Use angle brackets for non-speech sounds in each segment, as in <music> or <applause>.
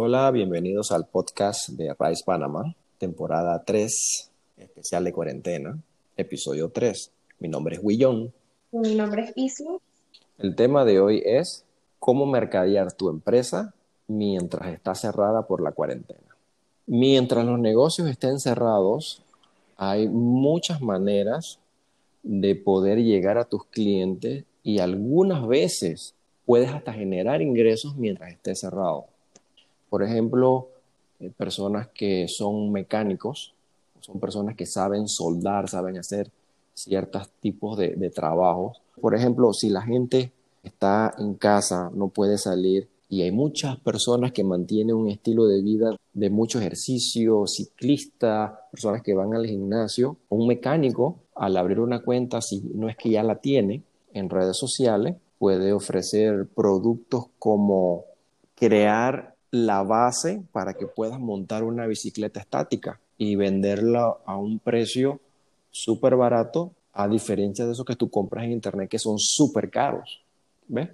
Hola, bienvenidos al podcast de Rise Panamá, temporada 3, especial de cuarentena, episodio 3. Mi nombre es Willón. Mi nombre es Isu. El tema de hoy es cómo mercadear tu empresa mientras está cerrada por la cuarentena. Mientras los negocios estén cerrados, hay muchas maneras de poder llegar a tus clientes y algunas veces puedes hasta generar ingresos mientras esté cerrado. Por ejemplo, eh, personas que son mecánicos, son personas que saben soldar, saben hacer ciertos tipos de, de trabajos. Por ejemplo, si la gente está en casa, no puede salir y hay muchas personas que mantienen un estilo de vida de mucho ejercicio, ciclista, personas que van al gimnasio, un mecánico al abrir una cuenta, si no es que ya la tiene en redes sociales, puede ofrecer productos como crear la base para que puedas montar una bicicleta estática y venderla a un precio súper barato, a diferencia de esos que tú compras en internet que son súper caros. ¿Ves?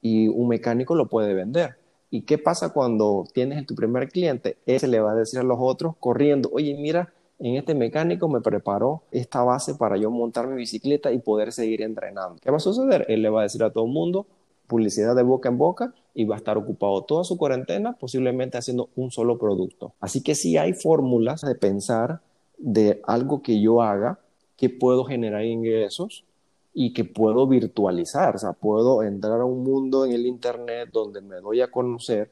Y un mecánico lo puede vender. ¿Y qué pasa cuando tienes tu primer cliente? Ese le va a decir a los otros corriendo, oye, mira, en este mecánico me preparó esta base para yo montar mi bicicleta y poder seguir entrenando. ¿Qué va a suceder? Él le va a decir a todo el mundo publicidad de boca en boca y va a estar ocupado toda su cuarentena posiblemente haciendo un solo producto. Así que sí hay fórmulas de pensar de algo que yo haga que puedo generar ingresos y que puedo virtualizar, o sea, puedo entrar a un mundo en el Internet donde me doy a conocer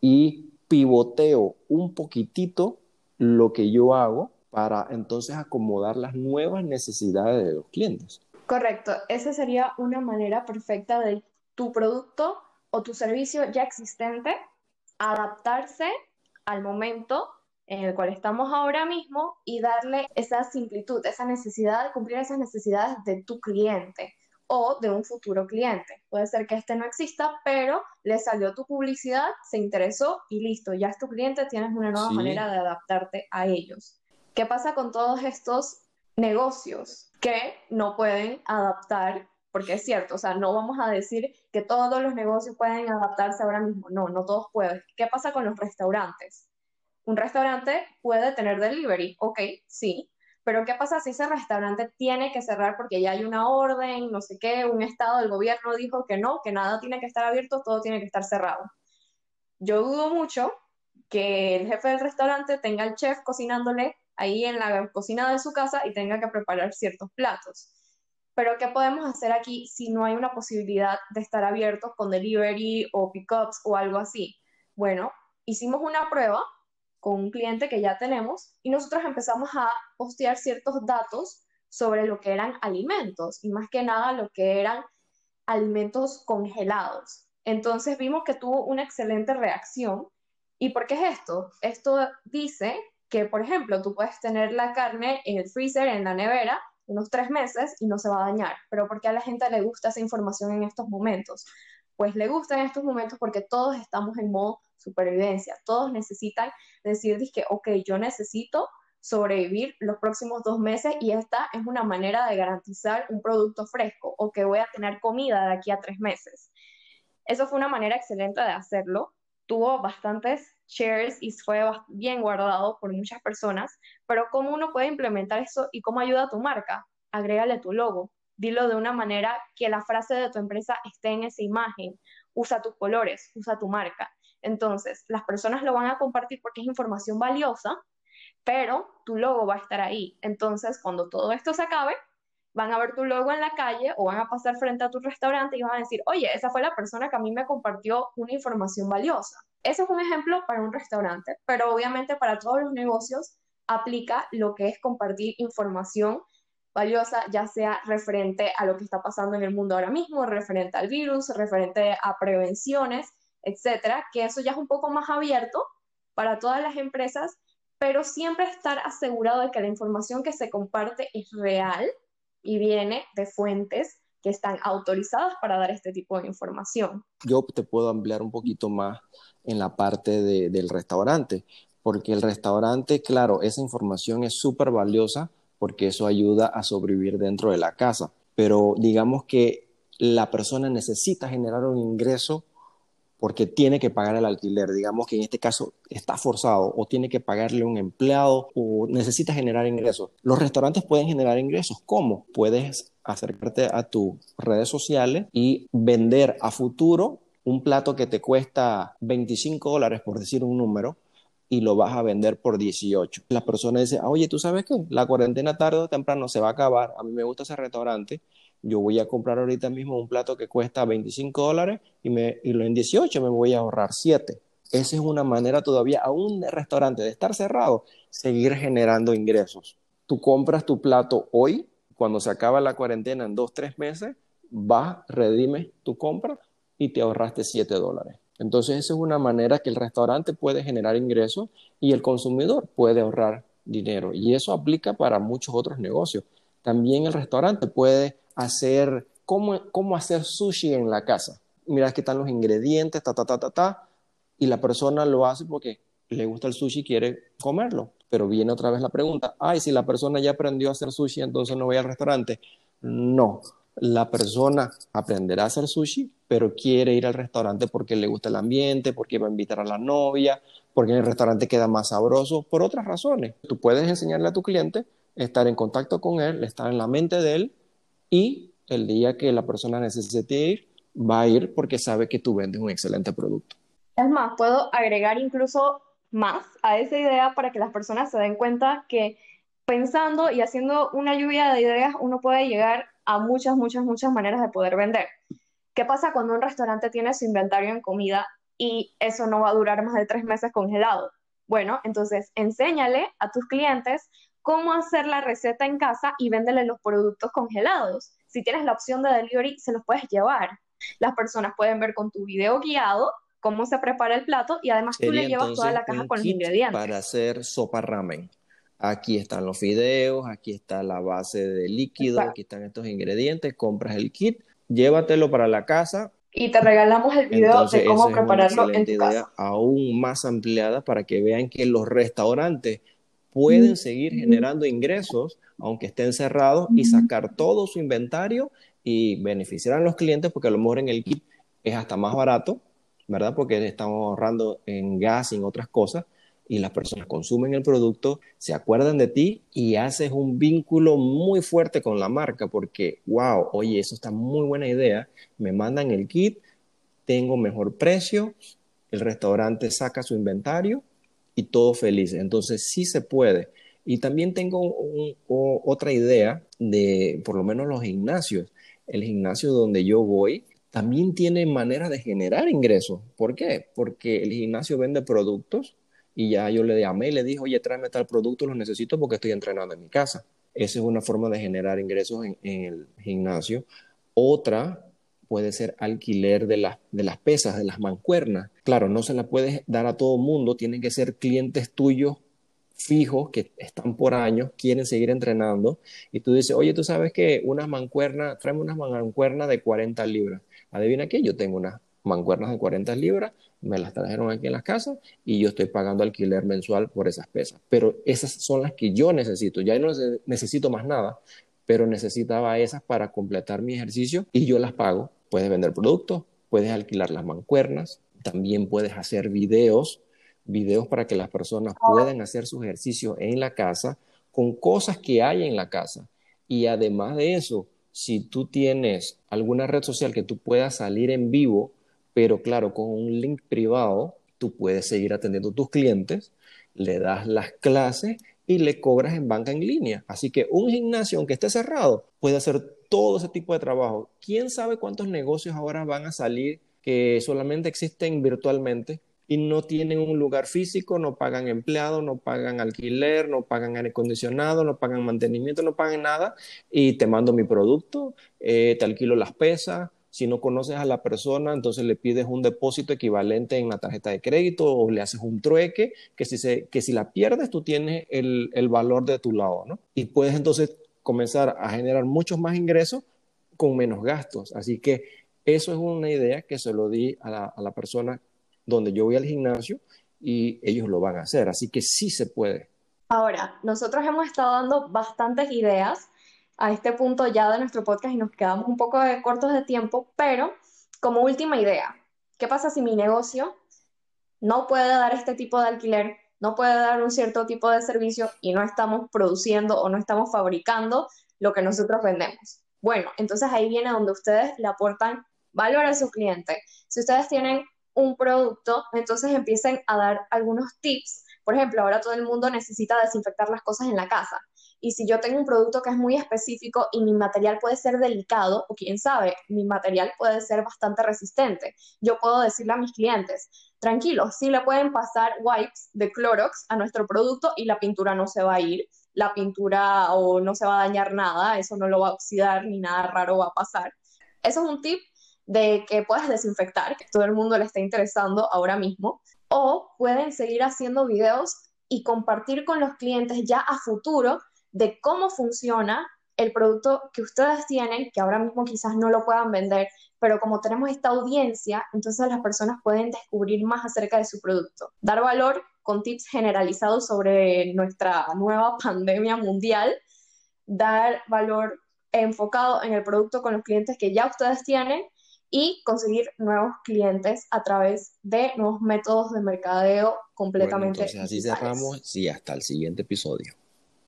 y pivoteo un poquitito lo que yo hago para entonces acomodar las nuevas necesidades de los clientes. Correcto, esa sería una manera perfecta de tu producto o tu servicio ya existente adaptarse al momento en el cual estamos ahora mismo y darle esa simplitud, esa necesidad de cumplir esas necesidades de tu cliente o de un futuro cliente. Puede ser que este no exista, pero le salió tu publicidad, se interesó y listo, ya es tu cliente, tienes una nueva manera de adaptarte a ellos. ¿Qué pasa con todos estos negocios que no pueden adaptar? Porque es cierto, o sea, no vamos a decir que todos los negocios pueden adaptarse ahora mismo, no, no todos pueden. ¿Qué pasa con los restaurantes? Un restaurante puede tener delivery, ok, sí, pero ¿qué pasa si ese restaurante tiene que cerrar porque ya hay una orden, no sé qué, un estado del gobierno dijo que no, que nada tiene que estar abierto, todo tiene que estar cerrado? Yo dudo mucho que el jefe del restaurante tenga al chef cocinándole ahí en la cocina de su casa y tenga que preparar ciertos platos. Pero ¿qué podemos hacer aquí si no hay una posibilidad de estar abiertos con delivery o pickups o algo así? Bueno, hicimos una prueba con un cliente que ya tenemos y nosotros empezamos a postear ciertos datos sobre lo que eran alimentos y más que nada lo que eran alimentos congelados. Entonces vimos que tuvo una excelente reacción. ¿Y por qué es esto? Esto dice que, por ejemplo, tú puedes tener la carne en el freezer, en la nevera, unos tres meses y no se va a dañar. Pero ¿por qué a la gente le gusta esa información en estos momentos? Pues le gusta en estos momentos porque todos estamos en modo supervivencia. Todos necesitan decir que, ok, yo necesito sobrevivir los próximos dos meses y esta es una manera de garantizar un producto fresco o que voy a tener comida de aquí a tres meses. Eso fue una manera excelente de hacerlo. Tuvo bastantes shares y fue bien guardado por muchas personas, pero ¿cómo uno puede implementar eso y cómo ayuda a tu marca? Agrégale tu logo, dilo de una manera que la frase de tu empresa esté en esa imagen, usa tus colores, usa tu marca. Entonces, las personas lo van a compartir porque es información valiosa, pero tu logo va a estar ahí. Entonces, cuando todo esto se acabe, van a ver tu logo en la calle o van a pasar frente a tu restaurante y van a decir, oye, esa fue la persona que a mí me compartió una información valiosa. Ese es un ejemplo para un restaurante, pero obviamente para todos los negocios aplica lo que es compartir información valiosa, ya sea referente a lo que está pasando en el mundo ahora mismo, referente al virus, referente a prevenciones, etcétera, que eso ya es un poco más abierto para todas las empresas, pero siempre estar asegurado de que la información que se comparte es real y viene de fuentes que están autorizadas para dar este tipo de información. Yo te puedo ampliar un poquito más en la parte del restaurante, porque el restaurante, claro, esa información es súper valiosa porque eso ayuda a sobrevivir dentro de la casa, pero digamos que la persona necesita generar un ingreso porque tiene que pagar el alquiler, digamos que en este caso está forzado o tiene que pagarle un empleado o necesita generar ingresos. Los restaurantes pueden generar ingresos. ¿Cómo? Puedes acercarte a tus redes sociales y vender a futuro un plato que te cuesta 25 dólares, por decir un número, y lo vas a vender por 18. La persona dice, oye, ¿tú sabes qué? La cuarentena tarde o temprano se va a acabar, a mí me gusta ese restaurante, yo voy a comprar ahorita mismo un plato que cuesta 25 dólares y, me, y lo en 18 me voy a ahorrar 7. Esa es una manera todavía, aún de restaurante, de estar cerrado, seguir generando ingresos. Tú compras tu plato hoy, cuando se acaba la cuarentena en dos, tres meses, vas, redimes tu compra y te ahorraste 7 dólares. Entonces, esa es una manera que el restaurante puede generar ingresos y el consumidor puede ahorrar dinero. Y eso aplica para muchos otros negocios. También el restaurante puede hacer, ¿cómo, cómo hacer sushi en la casa? Mira, aquí están los ingredientes, ta, ta, ta, ta, ta, y la persona lo hace porque le gusta el sushi y quiere comerlo. Pero viene otra vez la pregunta, ay, si la persona ya aprendió a hacer sushi, entonces no voy al restaurante. No, la persona aprenderá a hacer sushi, pero quiere ir al restaurante porque le gusta el ambiente, porque va a invitar a la novia, porque en el restaurante queda más sabroso, por otras razones. Tú puedes enseñarle a tu cliente, estar en contacto con él, estar en la mente de él y el día que la persona necesite ir, va a ir porque sabe que tú vendes un excelente producto. Es más, puedo agregar incluso más a esa idea para que las personas se den cuenta que pensando y haciendo una lluvia de ideas, uno puede llegar a muchas, muchas, muchas maneras de poder vender. ¿Qué pasa cuando un restaurante tiene su inventario en comida y eso no va a durar más de tres meses congelado? Bueno, entonces enséñale a tus clientes cómo hacer la receta en casa y véndele los productos congelados. Si tienes la opción de delivery, se los puedes llevar. Las personas pueden ver con tu video guiado cómo se prepara el plato y además tú le llevas toda la caja con los ingredientes. Para hacer sopa ramen. Aquí están los fideos, aquí está la base de líquido, aquí están estos ingredientes, compras el kit, llévatelo para la casa. Y te regalamos el video de cómo prepararlo en tu casa. Aún más ampliada para que vean que los restaurantes pueden seguir generando ingresos aunque estén cerrados y sacar todo su inventario y beneficiar a los clientes porque a lo mejor en el kit es hasta más barato, ¿verdad? Porque estamos ahorrando en gas y en otras cosas y las personas consumen el producto, se acuerdan de ti y haces un vínculo muy fuerte con la marca porque, wow, oye, eso está muy buena idea, me mandan el kit, tengo mejor precio, el restaurante saca su inventario y todo feliz. Entonces sí se puede. Y también tengo otra idea de, por lo menos los gimnasios. El gimnasio donde yo voy también tiene manera de generar ingresos. ¿Por qué? Porque el gimnasio vende productos y ya yo le llamé y le dije, oye, tráeme tal producto, lo necesito porque estoy entrenando en mi casa. Esa es una forma de generar ingresos en, el gimnasio. Otra puede ser alquiler de, de las pesas, de las mancuernas. Claro, no se la puedes dar a todo mundo, tienen que ser clientes tuyos fijos que están por años, quieren seguir entrenando, y tú dices, oye, tú sabes que unas mancuernas, tráeme unas mancuernas de 40 libras. Adivina qué, yo tengo unas mancuernas de 40 libras, me las trajeron aquí en las casas y yo estoy pagando alquiler mensual por esas pesas. Pero esas son las que yo necesito, ya no necesito más nada, pero necesitaba esas para completar mi ejercicio y yo las pago. Puedes vender productos, puedes alquilar las mancuernas, también puedes hacer videos, videos para que las personas puedan hacer su ejercicio en la casa con cosas que hay en la casa. Y además de eso, si tú tienes alguna red social que tú puedas salir en vivo pero claro, con un link privado, tú puedes seguir atendiendo a tus clientes, le das las clases y le cobras en banca en línea. Así que un gimnasio, aunque esté cerrado, puede hacer todo ese tipo de trabajo. ¿Quién sabe cuántos negocios ahora van a salir que solamente existen virtualmente y no tienen un lugar físico, no pagan empleados, no pagan alquiler, no pagan aire acondicionado, no pagan mantenimiento, no pagan nada y te mando mi producto, eh, te alquilo las pesas, si no conoces a la persona, entonces le pides un depósito equivalente en la tarjeta de crédito o le haces un trueque, que si, se, que si la pierdes, tú tienes el, el valor de tu lado, ¿no? Y puedes entonces comenzar a generar muchos más ingresos con menos gastos. Así que eso es una idea que se lo di a la, persona donde yo voy al gimnasio y ellos lo van a hacer. Así que sí se puede. Ahora, nosotros hemos estado dando bastantes ideas a este punto ya de nuestro podcast y nos quedamos un poco cortos de tiempo, pero como última idea, ¿qué pasa si mi negocio no puede dar este tipo de alquiler, no puede dar un cierto tipo de servicio y no estamos produciendo o no estamos fabricando lo que nosotros vendemos? Bueno, entonces ahí viene donde ustedes le aportan valor a su cliente. Si ustedes tienen un producto, entonces empiecen a dar algunos tips. Por ejemplo, ahora todo el mundo necesita desinfectar las cosas en la casa. Y si yo tengo un producto que es muy específico y mi material puede ser delicado, o quién sabe, mi material puede ser bastante resistente, yo puedo decirle a mis clientes, tranquilos, sí le pueden pasar wipes de Clorox a nuestro producto y la pintura no se va a ir, la pintura o no se va a dañar nada, eso no lo va a oxidar ni nada raro va a pasar. Eso es un tip de que puedas desinfectar, que todo el mundo le está interesando ahora mismo, o pueden seguir haciendo videos y compartir con los clientes ya a futuro de cómo funciona el producto que ustedes tienen, que ahora mismo quizás no lo puedan vender, pero como tenemos esta audiencia, entonces las personas pueden descubrir más acerca de su producto. Dar valor con tips generalizados sobre nuestra nueva <laughs> pandemia mundial, dar valor enfocado en el producto con los clientes que ya ustedes tienen y conseguir nuevos clientes a través de nuevos métodos de mercadeo completamente. entonces así cerramos y hasta el siguiente episodio.